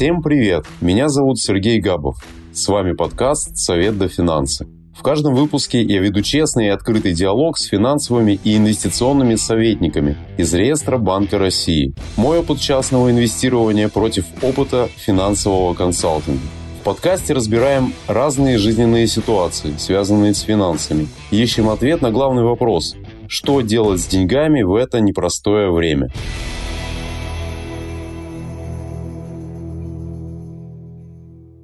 Всем привет! Меня зовут Сергей Габов. С вами подкаст «Совет до финансы». В каждом выпуске я веду честный и открытый диалог с финансовыми и инвестиционными советниками из реестра Банка России. Мой опыт частного инвестирования против опыта финансового консалтинга. В подкасте разбираем разные жизненные ситуации, связанные с финансами. Ищем ответ на главный вопрос – что делать с деньгами в это непростое время?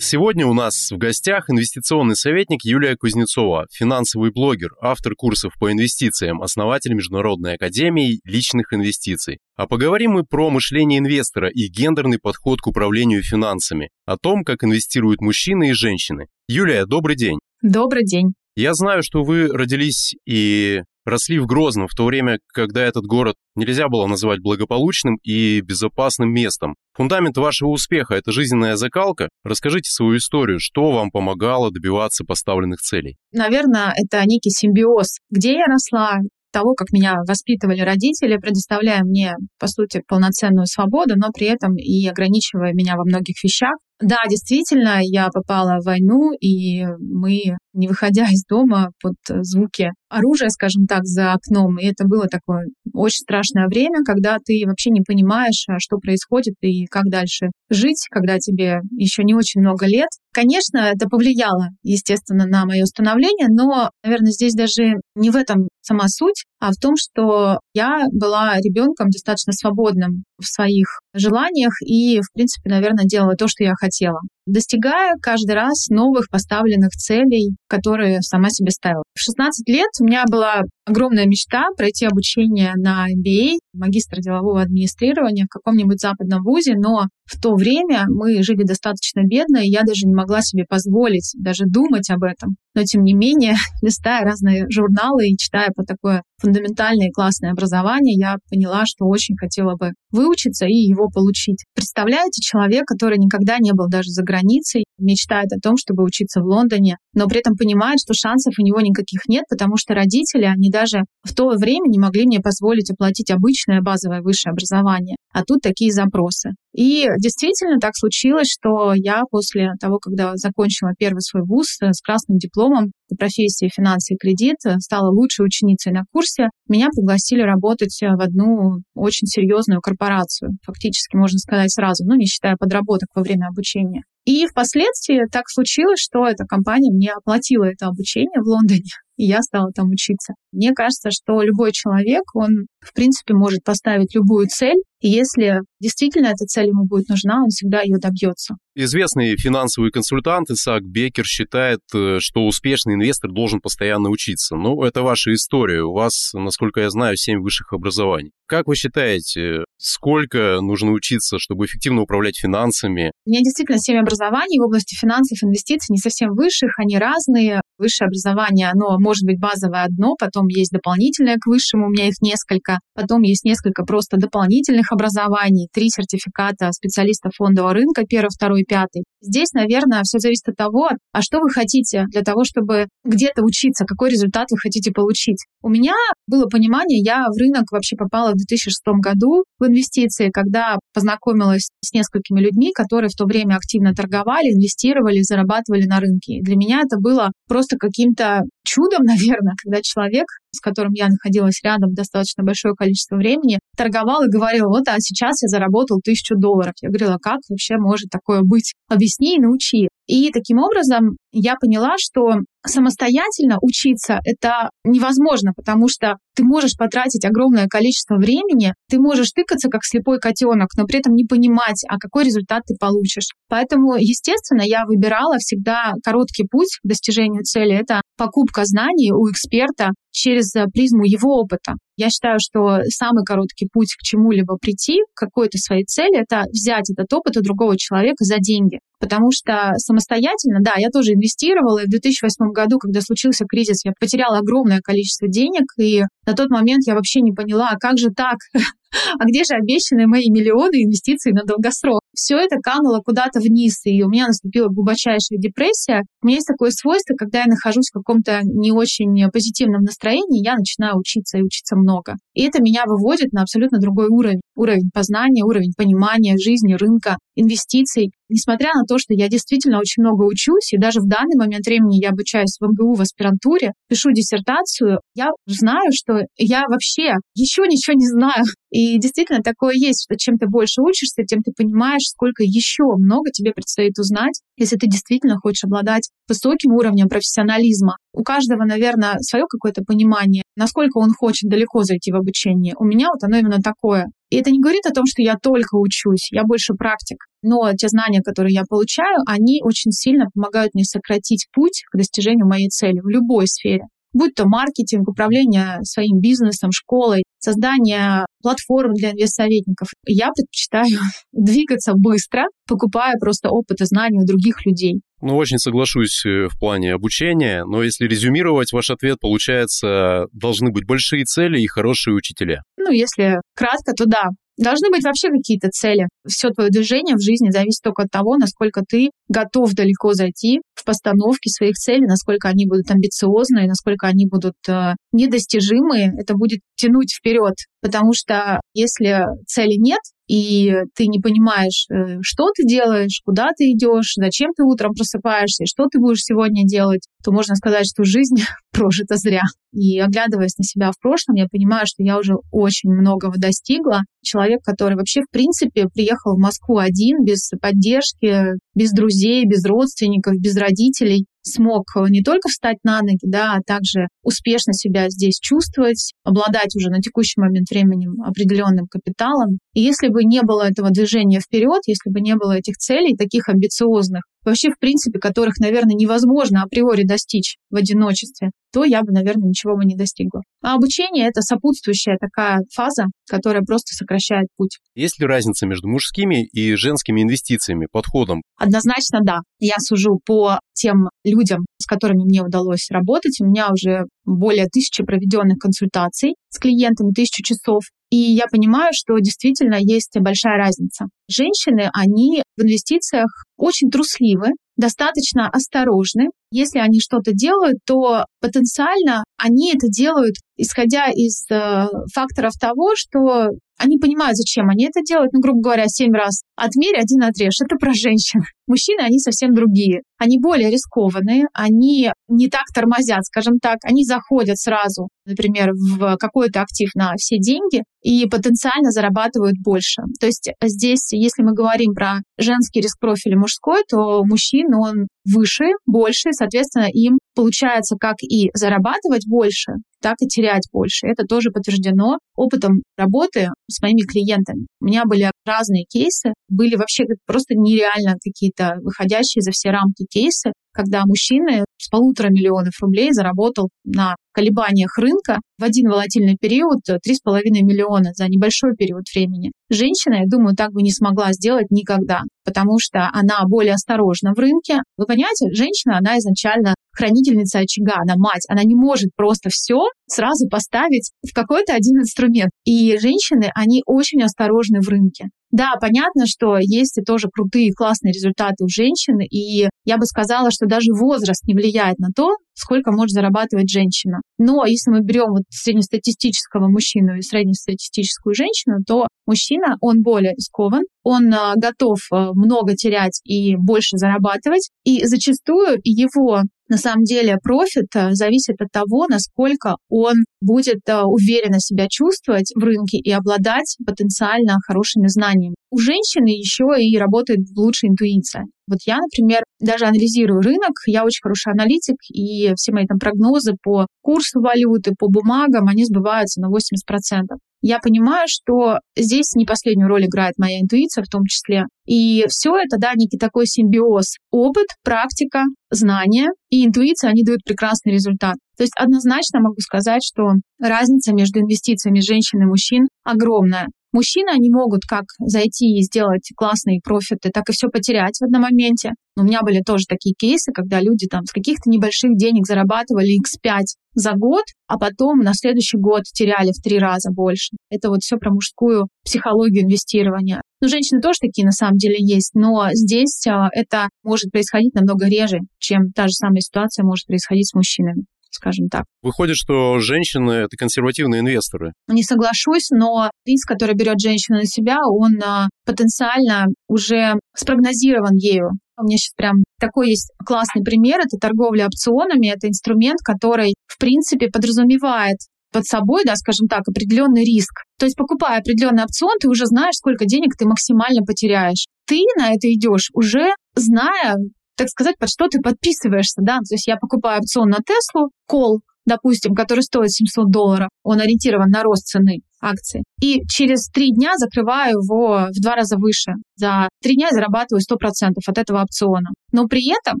Сегодня у нас в гостях инвестиционный советник Юлия Кузнецова, финансовый блогер, автор курсов по инвестициям, основатель Международной академии личных инвестиций. А поговорим мы про мышление инвестора и гендерный подход к управлению финансами, о том, как инвестируют мужчины и женщины. Юлия, добрый день. Добрый день. Я знаю, что вы родились и росли в Грозном в то время, когда этот город нельзя было называть благополучным и безопасным местом. Фундамент вашего успеха – это жизненная закалка. Расскажите свою историю, что вам помогало добиваться поставленных целей? Наверное, это некий симбиоз. Где я росла, того, как меня воспитывали родители, предоставляя мне, по сути, полноценную свободу, но при этом и ограничивая меня во многих вещах. Да, действительно, я попала в войну, и мы, не выходя из дома под звуки оружия, скажем так, за окном, и это было такое очень страшное время, когда ты вообще не понимаешь, а что происходит и как дальше жить, когда тебе еще не очень много лет. Конечно, это повлияло, естественно, на мое становление, но, наверное, здесь даже не в этом сама суть, а в том, что я была ребенком достаточно свободным в своих желаниях и, в принципе, наверное, делала то, что я хотела достигая каждый раз новых поставленных целей, которые сама себе ставила. В 16 лет у меня была огромная мечта пройти обучение на MBA, магистр делового администрирования в каком-нибудь западном вузе, но в то время мы жили достаточно бедно, и я даже не могла себе позволить даже думать об этом. Но, тем не менее, листая разные журналы и читая по такое фундаментальное и классное образование, я поняла, что очень хотела бы выучиться и его получить. Представляете, человек, который никогда не был даже за границей, мечтает о том, чтобы учиться в Лондоне, но при этом понимает, что шансов у него никаких нет, потому что родители, они даже в то время не могли мне позволить оплатить обычное базовое высшее образование. А тут такие запросы. И действительно так случилось, что я после того, когда закончила первый свой вуз э, с красным дипломом по профессии финансы и кредит, э, стала лучшей ученицей на курсе, меня пригласили работать э, в одну очень серьезную корпорацию. Фактически, можно сказать сразу, ну, не считая подработок во время обучения. И впоследствии так случилось, что эта компания мне оплатила это обучение в Лондоне, и я стала там учиться. Мне кажется, что любой человек, он, в принципе, может поставить любую цель, и если действительно эта цель ему будет нужна, он всегда ее добьется. Известный финансовый консультант Исаак Бекер считает, э, что успешный инвестор должен постоянно учиться. Ну, это ваша история. У вас, насколько я знаю, 7 высших образований. Как вы считаете, сколько нужно учиться, чтобы эффективно управлять финансами? У меня действительно 7 образований в области финансов, инвестиций, не совсем высших, они разные. Высшее образование, оно может быть базовое одно, потом есть дополнительное к высшему, у меня их несколько, потом есть несколько просто дополнительных образований, три сертификата специалиста фондового рынка, первый, второй, пятый. Здесь, наверное, все зависит от того, а что вы хотите для того, чтобы где-то учиться, какой результат вы хотите получить. У меня было понимание, я в рынок вообще попала в 2006 году в инвестиции, когда познакомилась с несколькими людьми, которые в то время активно торговали, инвестировали, зарабатывали на рынке. Для меня это было просто каким-то чудом, наверное, когда человек, с которым я находилась рядом достаточно большое количество времени, торговал и говорил, вот, а сейчас я заработал тысячу долларов. Я говорила, как вообще может такое быть? Объясни и научи. И таким образом я поняла, что самостоятельно учиться это невозможно, потому что ты можешь потратить огромное количество времени, ты можешь тыкаться как слепой котенок, но при этом не понимать, а какой результат ты получишь. Поэтому, естественно, я выбирала всегда короткий путь к достижению цели. Это покупка знаний у эксперта через призму его опыта. Я считаю, что самый короткий путь к чему-либо прийти, к какой-то своей цели, это взять этот опыт у другого человека за деньги. Потому что самостоятельно, да, я тоже инвестировала, и в 2008 году, когда случился кризис, я потеряла огромное количество денег, и на тот момент я вообще не поняла, а как же так? а где же обещанные мои миллионы инвестиций на долгосрок? Все это кануло куда-то вниз, и у меня наступила глубочайшая депрессия. У меня есть такое свойство, когда я нахожусь в каком-то не очень позитивном настроении, я начинаю учиться и учиться много. И это меня выводит на абсолютно другой уровень. Уровень познания, уровень понимания жизни, рынка, инвестиций. Несмотря на то, что я действительно очень много учусь, и даже в данный момент времени я обучаюсь в МГУ в аспирантуре, пишу диссертацию, я знаю, что я вообще еще ничего не знаю. И действительно такое есть, что чем ты больше учишься, тем ты понимаешь, сколько еще много тебе предстоит узнать, если ты действительно хочешь обладать высоким уровнем профессионализма. У каждого, наверное, свое какое-то понимание, насколько он хочет далеко зайти в обучение. У меня вот оно именно такое. И это не говорит о том, что я только учусь, я больше практик. Но те знания, которые я получаю, они очень сильно помогают мне сократить путь к достижению моей цели в любой сфере будь то маркетинг, управление своим бизнесом, школой, создание платформ для инвестсоветников. Я предпочитаю двигаться быстро, покупая просто опыт и знания у других людей. Ну, очень соглашусь э, в плане обучения, но если резюмировать ваш ответ, получается, должны быть большие цели и хорошие учителя. Ну, если кратко, то да. Должны быть вообще какие-то цели. Все твое движение в жизни зависит только от того, насколько ты готов далеко зайти в постановке своих целей, насколько они будут амбициозные, насколько они будут э, недостижимые. Это будет тянуть вперед, потому что если цели нет, и ты не понимаешь, э, что ты делаешь, куда ты идешь, зачем ты утром просыпаешься, что ты будешь сегодня делать, то можно сказать, что жизнь прожита зря. И оглядываясь на себя в прошлом, я понимаю, что я уже очень многого достигла. Человек, который вообще, в принципе, приехал в Москву один, без поддержки, без друзей, без родственников, без родителей, смог не только встать на ноги, да, а также успешно себя здесь чувствовать, обладать уже на текущий момент временем определенным капиталом. И если бы не было этого движения вперед, если бы не было этих целей, таких амбициозных, вообще, в принципе, которых, наверное, невозможно априори достичь в одиночестве, то я бы, наверное, ничего бы не достигла. А обучение — это сопутствующая такая фаза, которая просто сокращает путь. Есть ли разница между мужскими и женскими инвестициями, подходом? Однозначно да. Я сужу по тем людям, которыми мне удалось работать. У меня уже более тысячи проведенных консультаций с клиентами, тысячу часов. И я понимаю, что действительно есть большая разница. Женщины, они в инвестициях очень трусливы, достаточно осторожны. Если они что-то делают, то потенциально они это делают, исходя из э, факторов того, что они понимают, зачем они это делают. Ну, грубо говоря, семь раз отмерь, один отрежь. Это про женщин. Мужчины, они совсем другие. Они более рискованные, они не так тормозят, скажем так. Они заходят сразу, например, в какой-то актив на все деньги и потенциально зарабатывают больше. То есть здесь, если мы говорим про женский риск профиль мужской, то мужчин он выше, больше, соответственно, им получается как и зарабатывать больше, так и терять больше. Это тоже подтверждено опытом работы с моими клиентами. У меня были разные кейсы, были вообще просто нереально какие-то выходящие за все рамки кейсы, когда мужчина с полутора миллионов рублей заработал на колебаниях рынка в один волатильный период 3,5 миллиона за небольшой период времени. Женщина, я думаю, так бы не смогла сделать никогда, потому что она более осторожна в рынке. Вы понимаете, женщина, она изначально хранительница очага, она мать, она не может просто все сразу поставить в какой-то один инструмент. И женщины, они очень осторожны в рынке. Да, понятно, что есть и тоже крутые, классные результаты у женщин, и я бы сказала, что даже возраст не влияет на то, сколько может зарабатывать женщина. Но если мы берем вот среднестатистического мужчину и среднестатистическую женщину, то мужчина, он более рискован, он а, готов а, много терять и больше зарабатывать, и зачастую его на самом деле профит а, зависит от того, насколько он будет уверенно себя чувствовать в рынке и обладать потенциально хорошими знаниями. У женщины еще и работает лучше интуиция. Вот я, например, даже анализирую рынок, я очень хороший аналитик, и все мои там прогнозы по курсу валюты, по бумагам, они сбываются на 80% я понимаю, что здесь не последнюю роль играет моя интуиция в том числе. И все это, да, некий такой симбиоз. Опыт, практика, знания и интуиция, они дают прекрасный результат. То есть однозначно могу сказать, что разница между инвестициями женщин и мужчин огромная. Мужчины, они могут как зайти и сделать классные профиты, так и все потерять в одном моменте. У меня были тоже такие кейсы, когда люди там с каких-то небольших денег зарабатывали x5 за год, а потом на следующий год теряли в три раза больше. Это вот все про мужскую психологию инвестирования. Ну, женщины тоже такие на самом деле есть, но здесь а, это может происходить намного реже, чем та же самая ситуация может происходить с мужчинами скажем так. Выходит, что женщины — это консервативные инвесторы. Не соглашусь, но риск, который берет женщина на себя, он а, потенциально уже спрогнозирован ею. У меня сейчас прям такой есть классный пример. Это торговля опционами. Это инструмент, который, в принципе, подразумевает под собой, да, скажем так, определенный риск. То есть, покупая определенный опцион, ты уже знаешь, сколько денег ты максимально потеряешь. Ты на это идешь уже зная, так сказать, под что ты подписываешься, да. То есть я покупаю опцион на Теслу, кол, допустим, который стоит 700 долларов, он ориентирован на рост цены акции. И через три дня закрываю его в два раза выше. За три дня я зарабатываю 100% от этого опциона. Но при этом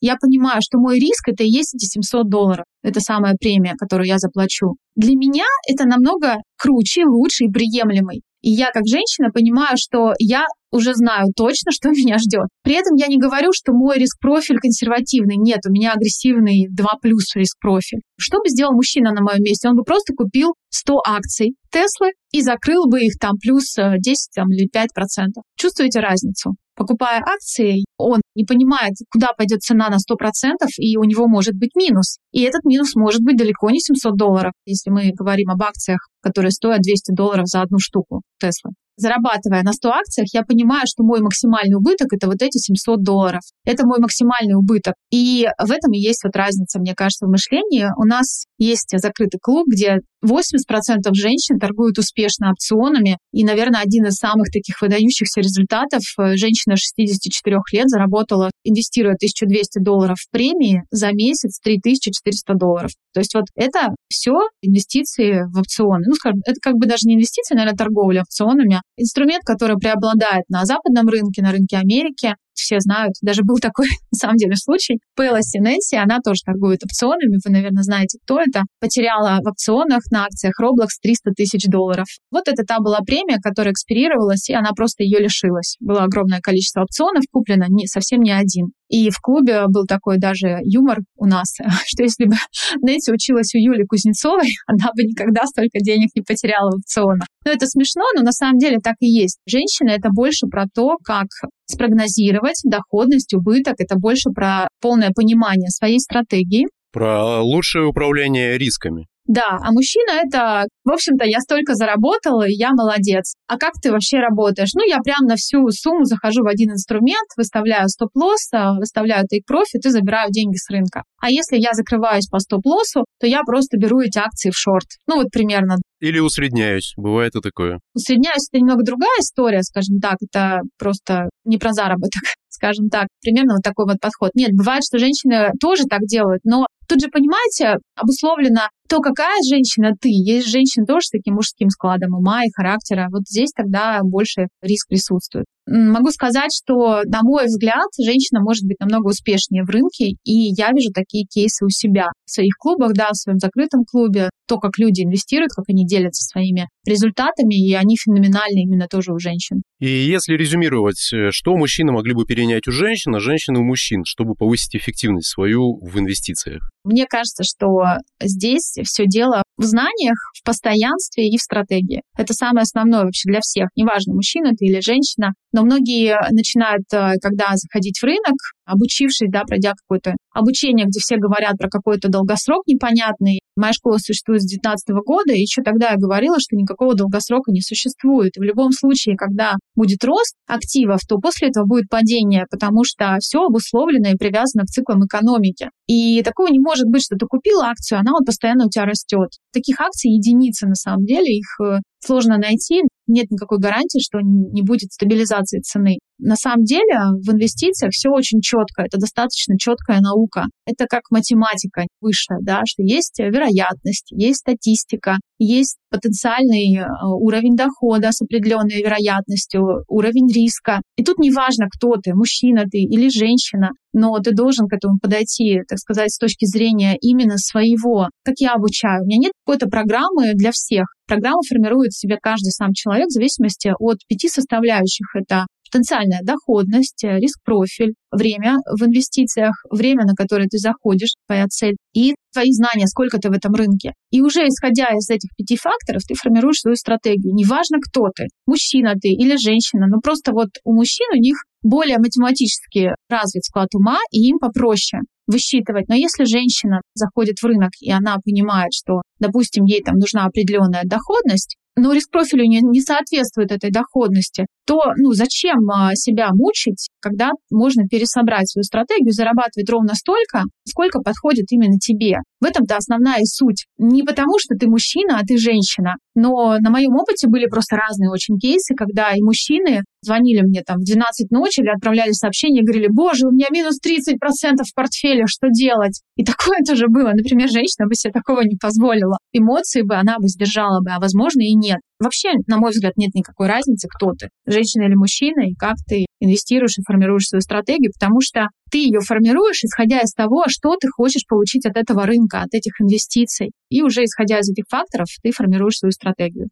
я понимаю, что мой риск — это и есть эти 700 долларов. Это самая премия, которую я заплачу. Для меня это намного круче, лучше и приемлемый. И я как женщина понимаю, что я уже знаю точно, что меня ждет. При этом я не говорю, что мой риск-профиль консервативный. Нет, у меня агрессивный 2 плюс риск-профиль. Что бы сделал мужчина на моем месте? Он бы просто купил 100 акций Теслы и закрыл бы их там плюс 10 э, там, или 5 процентов. Чувствуете разницу? Покупая акции, он не понимает, куда пойдет цена на 100%, и у него может быть минус. И этот минус может быть далеко не 700 долларов, если мы говорим об акциях, которые стоят 200 долларов за одну штуку Теслы зарабатывая на 100 акциях, я понимаю, что мой максимальный убыток это вот эти 700 долларов. Это мой максимальный убыток. И в этом и есть вот разница, мне кажется, в мышлении. У нас есть закрытый клуб, где 80% женщин торгуют успешно опционами. И, наверное, один из самых таких выдающихся результатов женщина 64 лет заработала, инвестируя 1200 долларов в премии, за месяц 3400 долларов. То есть вот это все инвестиции в опционы. Ну, скажем, это как бы даже не инвестиции, наверное, торговля опционами, инструмент, который преобладает на западном рынке, на рынке Америки все знают. Даже был такой, на самом деле, случай. Пейла Синесси, она тоже торгует опционами, вы, наверное, знаете, кто это. Потеряла в опционах на акциях Roblox 300 тысяч долларов. Вот это та была премия, которая экспирировалась, и она просто ее лишилась. Было огромное количество опционов куплено, не, совсем не один. И в клубе был такой даже юмор у нас, что если бы Нетти училась у Юли Кузнецовой, она бы никогда столько денег не потеряла в опционах. Ну, это смешно, но на самом деле так и есть. Женщина — это больше про то, как спрогнозировать доходность, убыток. Это больше про полное понимание своей стратегии. Про лучшее управление рисками. Да, а мужчина это, в общем-то, я столько заработала, и я молодец. А как ты вообще работаешь? Ну, я прям на всю сумму захожу в один инструмент, выставляю стоп-лосс, выставляю тейк-профит и забираю деньги с рынка. А если я закрываюсь по стоп-лоссу, то я просто беру эти акции в шорт. Ну, вот примерно. Или усредняюсь, бывает и такое. Усредняюсь — это немного другая история, скажем так, это просто не про заработок скажем так, примерно вот такой вот подход. Нет, бывает, что женщины тоже так делают, но тут же, понимаете, обусловлено то, какая женщина ты. Есть женщины тоже с таким мужским складом ума и характера. Вот здесь тогда больше риск присутствует. Могу сказать, что, на мой взгляд, женщина может быть намного успешнее в рынке, и я вижу такие кейсы у себя в своих клубах, да, в своем закрытом клубе, то, как люди инвестируют, как они делятся своими результатами, и они феноменальны именно тоже у женщин. И если резюмировать, э, что мужчины могли бы перенять у женщин, а женщины у мужчин, чтобы повысить эффективность свою в инвестициях? Мне кажется, что здесь все дело в знаниях, в постоянстве и в стратегии. Это самое основное вообще для всех. Неважно, мужчина ты или женщина. Но многие начинают, э, когда заходить в рынок, обучившись, да, пройдя какое-то обучение, где все говорят про какой-то долгосрок непонятный. Моя школа существует с 2019 года, и еще тогда я говорила, что никакого долгосрока не существует. В любом случае, когда будет рост активов, то после этого будет падение, потому что все обусловлено и привязано к циклам экономики. И такого не может быть, что ты купил акцию, она вот постоянно у тебя растет. Таких акций единицы на самом деле, их э, сложно найти, нет никакой гарантии, что не будет стабилизации цены. На самом деле в инвестициях все очень четко, это достаточно четкая наука. Это как математика высшая, да, что есть вероятность, есть статистика, есть потенциальный э, уровень дохода с определенной вероятностью, уровень риска. И тут неважно, кто ты, мужчина ты или женщина, но ты должен к этому подойти, так сказать, с точки зрения именно своего. Как я обучаю? У меня нет какой-то программы для всех. Программу формирует себе каждый сам человек в зависимости от пяти составляющих. Это потенциальная доходность, э, риск-профиль, время в инвестициях, время, на которое ты заходишь, твоя цель, и твои знания, сколько ты в этом рынке. И уже исходя из этих пяти факторов, ты формируешь свою стратегию. Неважно, кто ты, мужчина ты или женщина, но просто вот у мужчин у них более математически развит склад ума, и им попроще высчитывать. Но если женщина заходит в рынок, и она понимает, что, допустим, ей там нужна определенная доходность, но риск профилю не, не соответствует этой доходности, то ну, зачем а, себя мучить, когда можно пересобрать свою стратегию, зарабатывать ровно столько, сколько подходит именно тебе. В этом-то основная суть. Не потому, что ты мужчина, а ты женщина. Но на моем опыте были просто разные очень кейсы, когда и мужчины звонили мне там в 12 ночи или отправляли сообщения и говорили, боже, у меня минус 30% в портфеле, что делать? И такое тоже было. Например, женщина бы себе такого не позволила. Эмоции бы она бы сдержала бы, а возможно и нет. Вообще, на мой взгляд, нет никакой разницы, кто ты, женщина или мужчина, и как ты инвестируешь и формируешь свою стратегию, потому что ты ее формируешь, исходя из того, что ты хочешь получить от этого рынка, от этих инвестиций. И уже исходя из этих факторов, ты формируешь свою стратегию.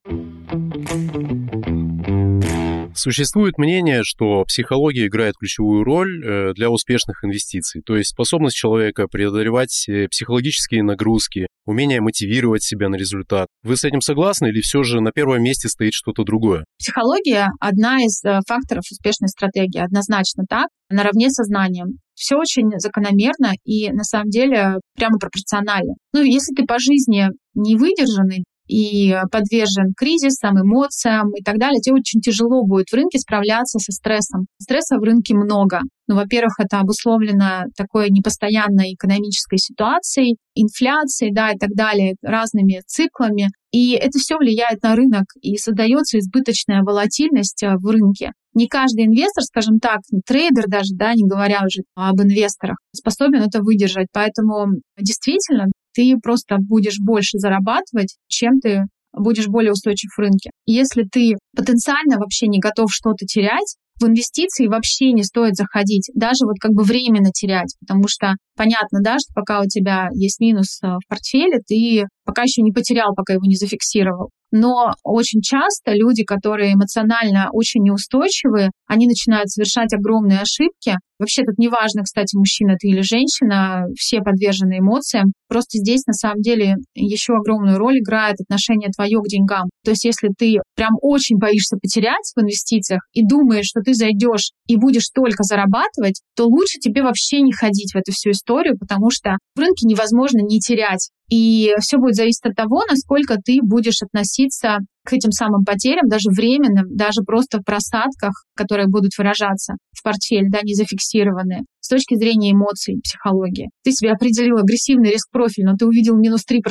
Существует мнение, что психология играет ключевую роль э, для успешных инвестиций, то есть способность человека преодолевать э, психологические нагрузки, умение мотивировать себя на результат. Вы с этим согласны или все же на первом месте стоит что-то другое? Психология – одна из э, факторов успешной стратегии, однозначно так, наравне со знанием. Все очень закономерно и на самом деле прямо пропорционально. Ну, если ты по жизни не выдержанный, и подвержен кризисам, эмоциям и так далее, тебе очень тяжело будет в рынке справляться со стрессом. Стресса в рынке много. Ну, во-первых, это обусловлено такой непостоянной экономической ситуацией, инфляцией, да, и так далее, разными циклами. И это все влияет на рынок, и создается избыточная волатильность э, в рынке. Не каждый инвестор, скажем так, трейдер даже, да, не говоря уже об инвесторах, способен это выдержать. Поэтому действительно ты просто будешь больше зарабатывать, чем ты будешь более устойчив в рынке. Если ты потенциально вообще не готов что-то терять, в инвестиции вообще не стоит заходить, даже вот как бы временно терять, потому что понятно, да, что пока у тебя есть минус э, в портфеле, ты пока еще не потерял, пока его не зафиксировал. Но очень часто люди, которые эмоционально очень неустойчивые, они начинают совершать огромные ошибки. Вообще тут неважно, кстати, мужчина ты или женщина, все подвержены эмоциям. Просто здесь на самом деле еще огромную роль играет отношение твое к деньгам. То есть если ты прям очень боишься потерять в инвестициях и думаешь, что ты зайдешь и будешь только зарабатывать, то лучше тебе вообще не ходить в эту всю историю, потому что в рынке невозможно не терять. И все будет зависеть от того, насколько ты будешь относиться к этим самым потерям, даже временным, даже просто в просадках, которые будут выражаться в портфель, да, не зафиксированные, с точки зрения эмоций, психологии. Ты себе определил агрессивный риск-профиль, но ты увидел минус 3%,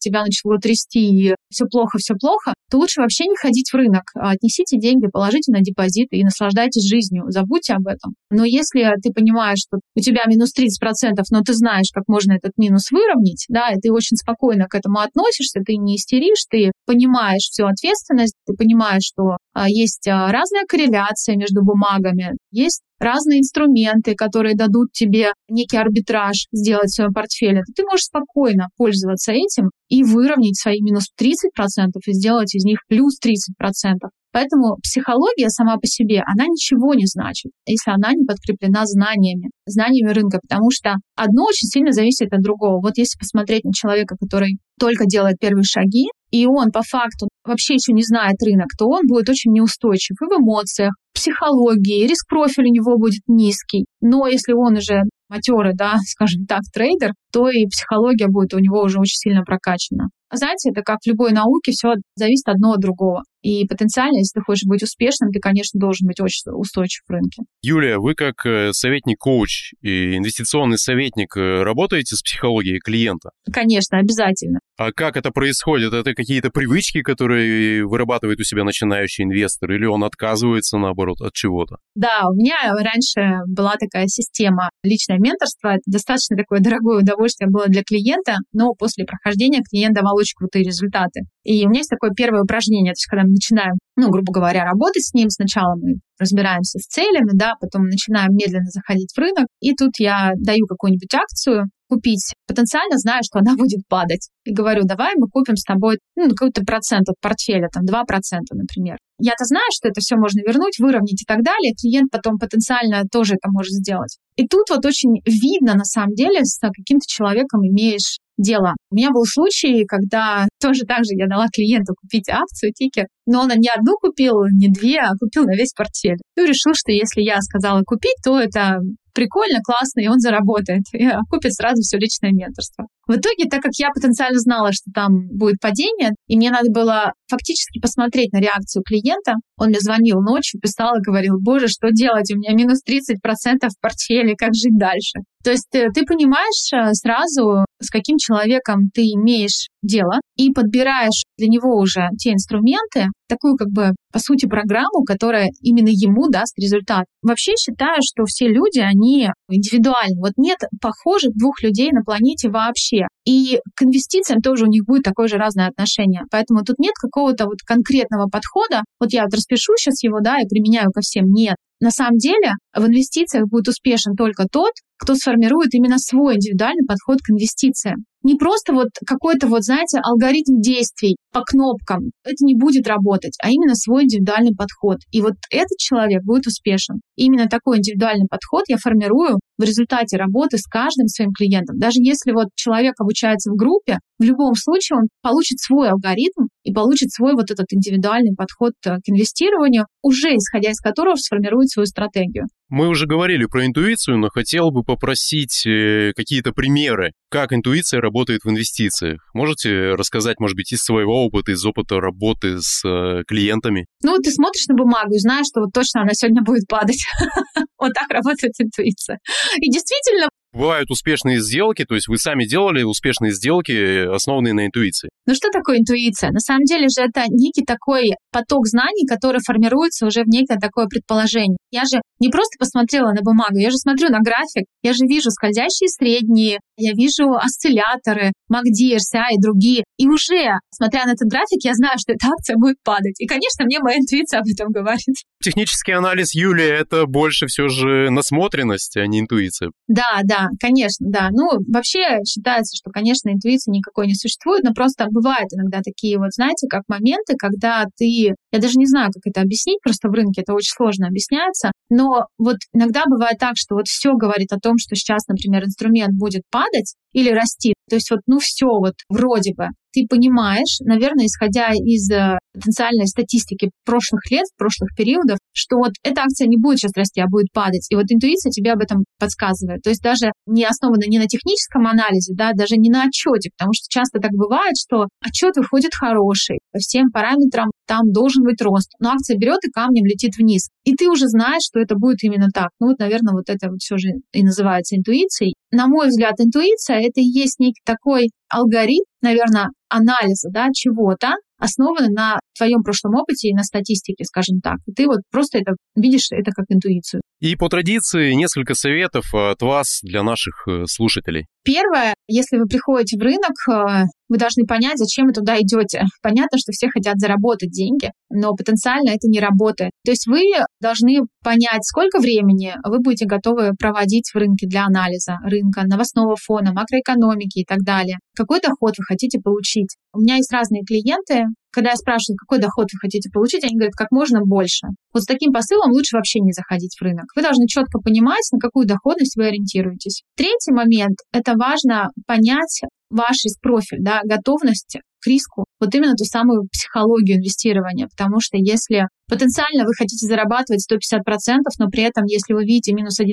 тебя начало трясти, и все плохо, все плохо, то лучше вообще не ходить в рынок. А отнесите деньги, положите на депозиты и наслаждайтесь жизнью. Забудьте об этом. Но если ты понимаешь, что у тебя минус 30%, но ты знаешь, как можно этот минус выровнять, да, и ты очень спокойно к этому относишься, ты не истеришь, ты понимаешь всю ответственность, ты понимаешь, что а, есть а, разная корреляция между бумагами, есть разные инструменты, которые дадут тебе некий арбитраж сделать в своем портфеле, то ты можешь спокойно пользоваться этим и выровнять свои минус 30% и сделать из них плюс 30%. Поэтому психология сама по себе, она ничего не значит, если она не подкреплена знаниями, знаниями рынка, потому что одно очень сильно зависит от другого. Вот если посмотреть на человека, который только делает первые шаги, и он по факту вообще еще не знает рынок, то он будет очень неустойчив и в эмоциях, психологии, риск профиль у него будет низкий. Но если он уже матерый, да, скажем так, трейдер, то и психология будет у него уже очень сильно прокачана. Знаете, это как в любой науке, все зависит одно от другого. И потенциально, если ты хочешь быть успешным, ты, конечно, должен быть очень устойчив в рынке. Юлия, вы как э, советник-коуч и инвестиционный советник э, работаете с психологией клиента? Конечно, обязательно. А как это происходит? Это какие-то привычки, которые вырабатывает у себя начинающий инвестор, или он отказывается, наоборот, от чего-то? Да, у меня раньше была такая система личное менторство. Достаточно такое дорогое удовольствие было для клиента, но после прохождения клиент давал очень крутые результаты. И у меня есть такое первое упражнение, то есть когда мы начинаем, ну, грубо говоря, работать с ним, сначала мы разбираемся с целями, да, потом начинаем медленно заходить в рынок, и тут я даю какую-нибудь акцию, купить, потенциально знаю, что она будет падать. И говорю, давай мы купим с тобой ну, какой-то процент от портфеля, там 2%, например. Я-то знаю, что это все можно вернуть, выровнять и так далее. Клиент потом потенциально тоже это может сделать. И тут вот очень видно, на самом деле, с каким-то человеком имеешь дело. У меня был случай, когда тоже так же я дала клиенту купить акцию, тикер, но он не одну купил, не две, а купил на весь портфель. И решил, что если я сказала купить, то это прикольно, классно, и он заработает, и купит сразу все личное менторство. В итоге, так как я потенциально знала, что там будет падение, и мне надо было фактически посмотреть на реакцию клиента, он мне звонил ночью, писал и говорил, боже, что делать, у меня минус 30% в портфеле, как жить дальше? То есть ты, э, ты понимаешь э, сразу, с каким человеком ты имеешь дело, и подбираешь для него уже те инструменты, такую как бы, по сути, программу, которая именно ему даст результат. Вообще считаю, что все люди, они индивидуальны. Вот нет похожих двух людей на планете вообще. И к инвестициям тоже у них будет такое же разное отношение. Поэтому тут нет какого-то вот конкретного подхода. Вот я вот распишу сейчас его, да, и применяю ко всем. Нет. На самом деле в инвестициях будет успешен только тот, кто сформирует именно свой индивидуальный подход к инвестициям. Не просто вот какой-то вот, знаете, алгоритм действий по кнопкам. Это не будет работать, а именно свой индивидуальный подход. И вот этот человек будет успешен. И именно такой индивидуальный подход я формирую в результате работы с каждым своим клиентом. Даже если вот человек обучается в группе, в любом случае он получит свой алгоритм и получит свой вот этот индивидуальный подход э, к инвестированию, уже исходя из которого сформирует свою стратегию. Мы уже говорили про интуицию, но хотел бы попросить э, какие-то примеры, как интуиция работает в инвестициях. Можете рассказать, может быть, из своего опыта, из опыта работы с э, клиентами? Ну, ты смотришь на бумагу и знаешь, что вот точно она сегодня будет падать. Вот так работает интуиция. И действительно, Бывают успешные сделки, то есть вы сами делали успешные сделки, основанные на интуиции. Ну что такое интуиция? На самом деле же это некий такой поток знаний, который формируется уже в некое такое предположение. Я же не просто посмотрела на бумагу, я же смотрю на график, я же вижу скользящие средние, я вижу осцилляторы, MACD, RSI и другие. И уже, смотря на этот график, я знаю, что эта акция будет падать. И, конечно, мне моя интуиция об этом говорит. Технический анализ Юлии — это больше все же насмотренность, а не интуиция. Да, да, конечно, да. Ну, вообще считается, что, конечно, интуиции никакой не существует, но просто бывают иногда такие вот, знаете, как моменты, когда ты... Я даже не знаю, как это объяснить, просто в рынке это очень сложно объясняется, но вот иногда бывает так, что вот все говорит о том, что сейчас, например, инструмент будет падать или расти. То есть вот, ну все вот вроде бы ты понимаешь, наверное, исходя из э, потенциальной статистики прошлых лет, прошлых периодов, что вот эта акция не будет сейчас расти, а будет падать. И вот интуиция тебе об этом подсказывает. То есть даже не основана не на техническом анализе, да, даже не на отчете, потому что часто так бывает, что отчет выходит хороший, по всем параметрам там должен быть рост, но акция берет и камнем летит вниз. И ты уже знаешь, что это будет именно так. Ну вот, наверное, вот это вот все же и называется интуицией. На мой взгляд, интуиция — это и есть некий такой алгоритм, наверное, анализа да, чего-то, основаны на твоем прошлом опыте и на статистике, скажем так. И ты вот просто это видишь это как интуицию. И по традиции несколько советов от вас для наших э, слушателей. Первое, если вы приходите в рынок, э, вы должны понять, зачем вы туда идете. Понятно, что все хотят заработать деньги, но потенциально это не работает. То есть вы должны понять, сколько времени вы будете готовы проводить в рынке для анализа рынка, новостного фона, макроэкономики и так далее. Какой доход вы хотите получить? У меня есть разные клиенты, когда я спрашиваю, какой доход вы хотите получить, они говорят, как можно больше. Вот с таким посылом лучше вообще не заходить в рынок. Вы должны четко понимать, на какую доходность вы ориентируетесь. Третий момент – это важно понять ваш профиль, да, готовность к риску, вот именно ту самую психологию инвестирования, потому что если потенциально вы хотите зарабатывать 150%, но при этом, если вы видите минус 1%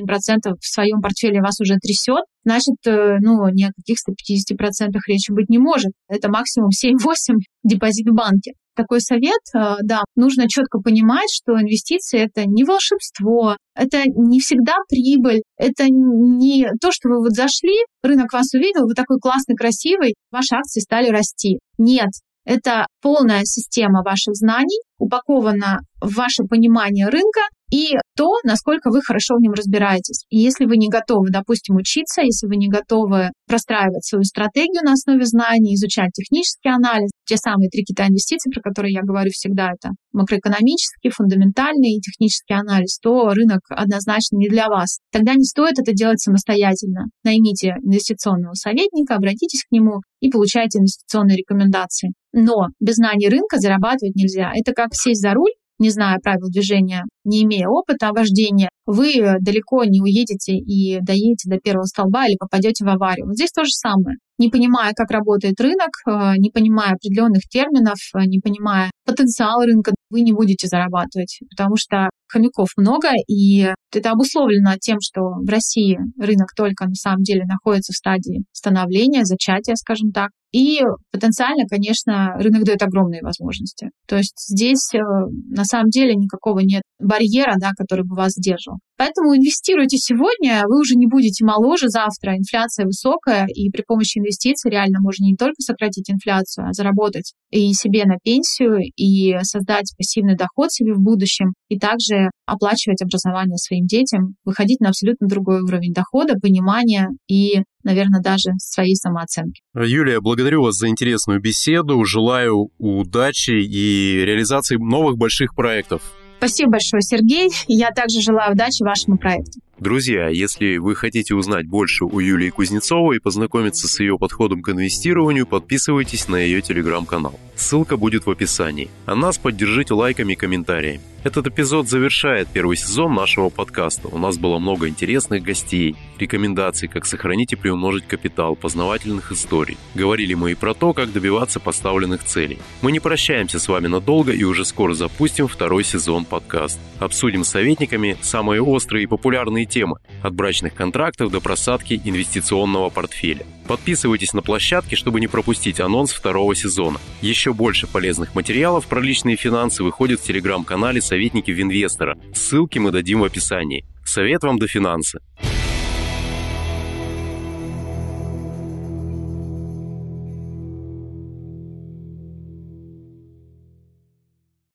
в своем портфеле вас уже трясет, значит, э, ну, ни о каких 150% речи быть не может. Это максимум 7-8 депозит в банке такой совет, э, да, нужно четко понимать, что инвестиции это не волшебство, это не всегда прибыль, это не то, что вы вот зашли, рынок вас увидел, вы такой классный, красивый, ваши акции стали расти. Нет, это полная система ваших знаний, упакована в ваше понимание рынка и то, насколько вы хорошо в нем разбираетесь. И если вы не готовы, допустим, учиться, если вы не готовы простраивать свою стратегию на основе знаний, изучать технический анализ, те самые три кита инвестиций, про которые я говорю всегда, это макроэкономический, фундаментальный и технический анализ, то рынок однозначно не для вас. Тогда не стоит это делать самостоятельно. Наймите инвестиционного советника, обратитесь к нему и получайте инвестиционные рекомендации. Но без знаний рынка зарабатывать нельзя. Это как сесть за руль, не зная правил движения, не имея опыта вождения, вы далеко не уедете и доедете до первого столба или попадете в аварию. Вот здесь то же самое. Не понимая, как работает рынок, э, не понимая определенных терминов, э, не понимая потенциал рынка, вы не будете зарабатывать, потому что хомяков много, и это обусловлено тем, что в России рынок только на самом деле находится в стадии становления, зачатия, скажем так. И потенциально, конечно, рынок дает огромные возможности. То есть здесь э, на самом деле никакого нет барьера, да, который бы вас сдерживал. Поэтому инвестируйте сегодня, вы уже не будете моложе завтра, инфляция высокая, и при помощи инвестиций реально можно не только сократить инфляцию, а заработать и себе на пенсию, и создать пассивный доход себе в будущем, и также оплачивать образование своим детям, выходить на абсолютно другой уровень дохода, понимания и наверное, даже своей самооценки. Юлия, благодарю вас за интересную беседу. Желаю удачи и реализации новых больших проектов. Спасибо большое, Сергей. Я также желаю удачи вашему проекту. Друзья, если вы хотите узнать больше у Юлии Кузнецовой и познакомиться с ее подходом к инвестированию, подписывайтесь на ее телеграм-канал. Ссылка будет в описании. А нас поддержите лайками и комментариями. Этот эпизод завершает первый сезон нашего подкаста. У нас было много интересных гостей, рекомендаций, как сохранить и приумножить капитал, познавательных историй. Говорили мы и про то, как добиваться поставленных целей. Мы не прощаемся с вами надолго и уже скоро запустим второй сезон подкаста. Обсудим с советниками самые острые и популярные темы, от брачных контрактов до просадки инвестиционного портфеля. Подписывайтесь на площадки, чтобы не пропустить анонс второго сезона. Еще больше полезных материалов про личные финансы выходит в телеграм-канале «Советники Винвестора». Ссылки мы дадим в описании. Совет вам до финансы.